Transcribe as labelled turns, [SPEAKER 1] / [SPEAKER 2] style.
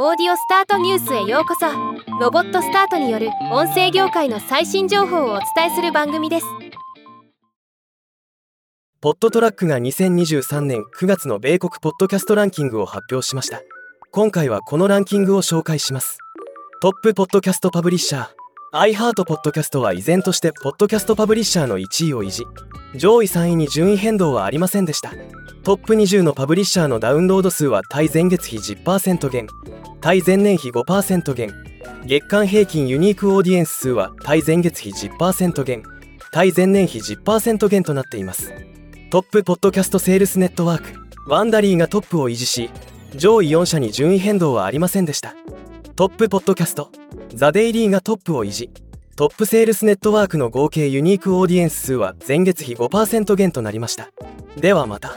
[SPEAKER 1] オーディオスタートニュースへようこそ。ロボットスタートによる音声業界の最新情報をお伝えする番組です。
[SPEAKER 2] ポットトラックが2023年9月の米国ポッドキャストランキングを発表しました。今回はこのランキングを紹介します。トップポッドキャストパブリッシャー。iHeart ポッドキャストは依然としてポッドキャストパブリッシャーの1位を維持。上位3位に順位変動はありませんでした。トップ20のパブリッシャーのダウンロード数は対前月比10%減。対前年比5%減。月間平均ユニークオーディエンス数は対前月比10%減。対前年比10%減となっています。トップポッドキャストセールスネットワーク。 Wondery がトップを維持し上位4社に順位変動はありませんでした。トップポッドキャスト。 The Daily がトップを維持。トップセールスネットワークの合計ユニークオーディエンス数は前月比5%減となりました。ではまた。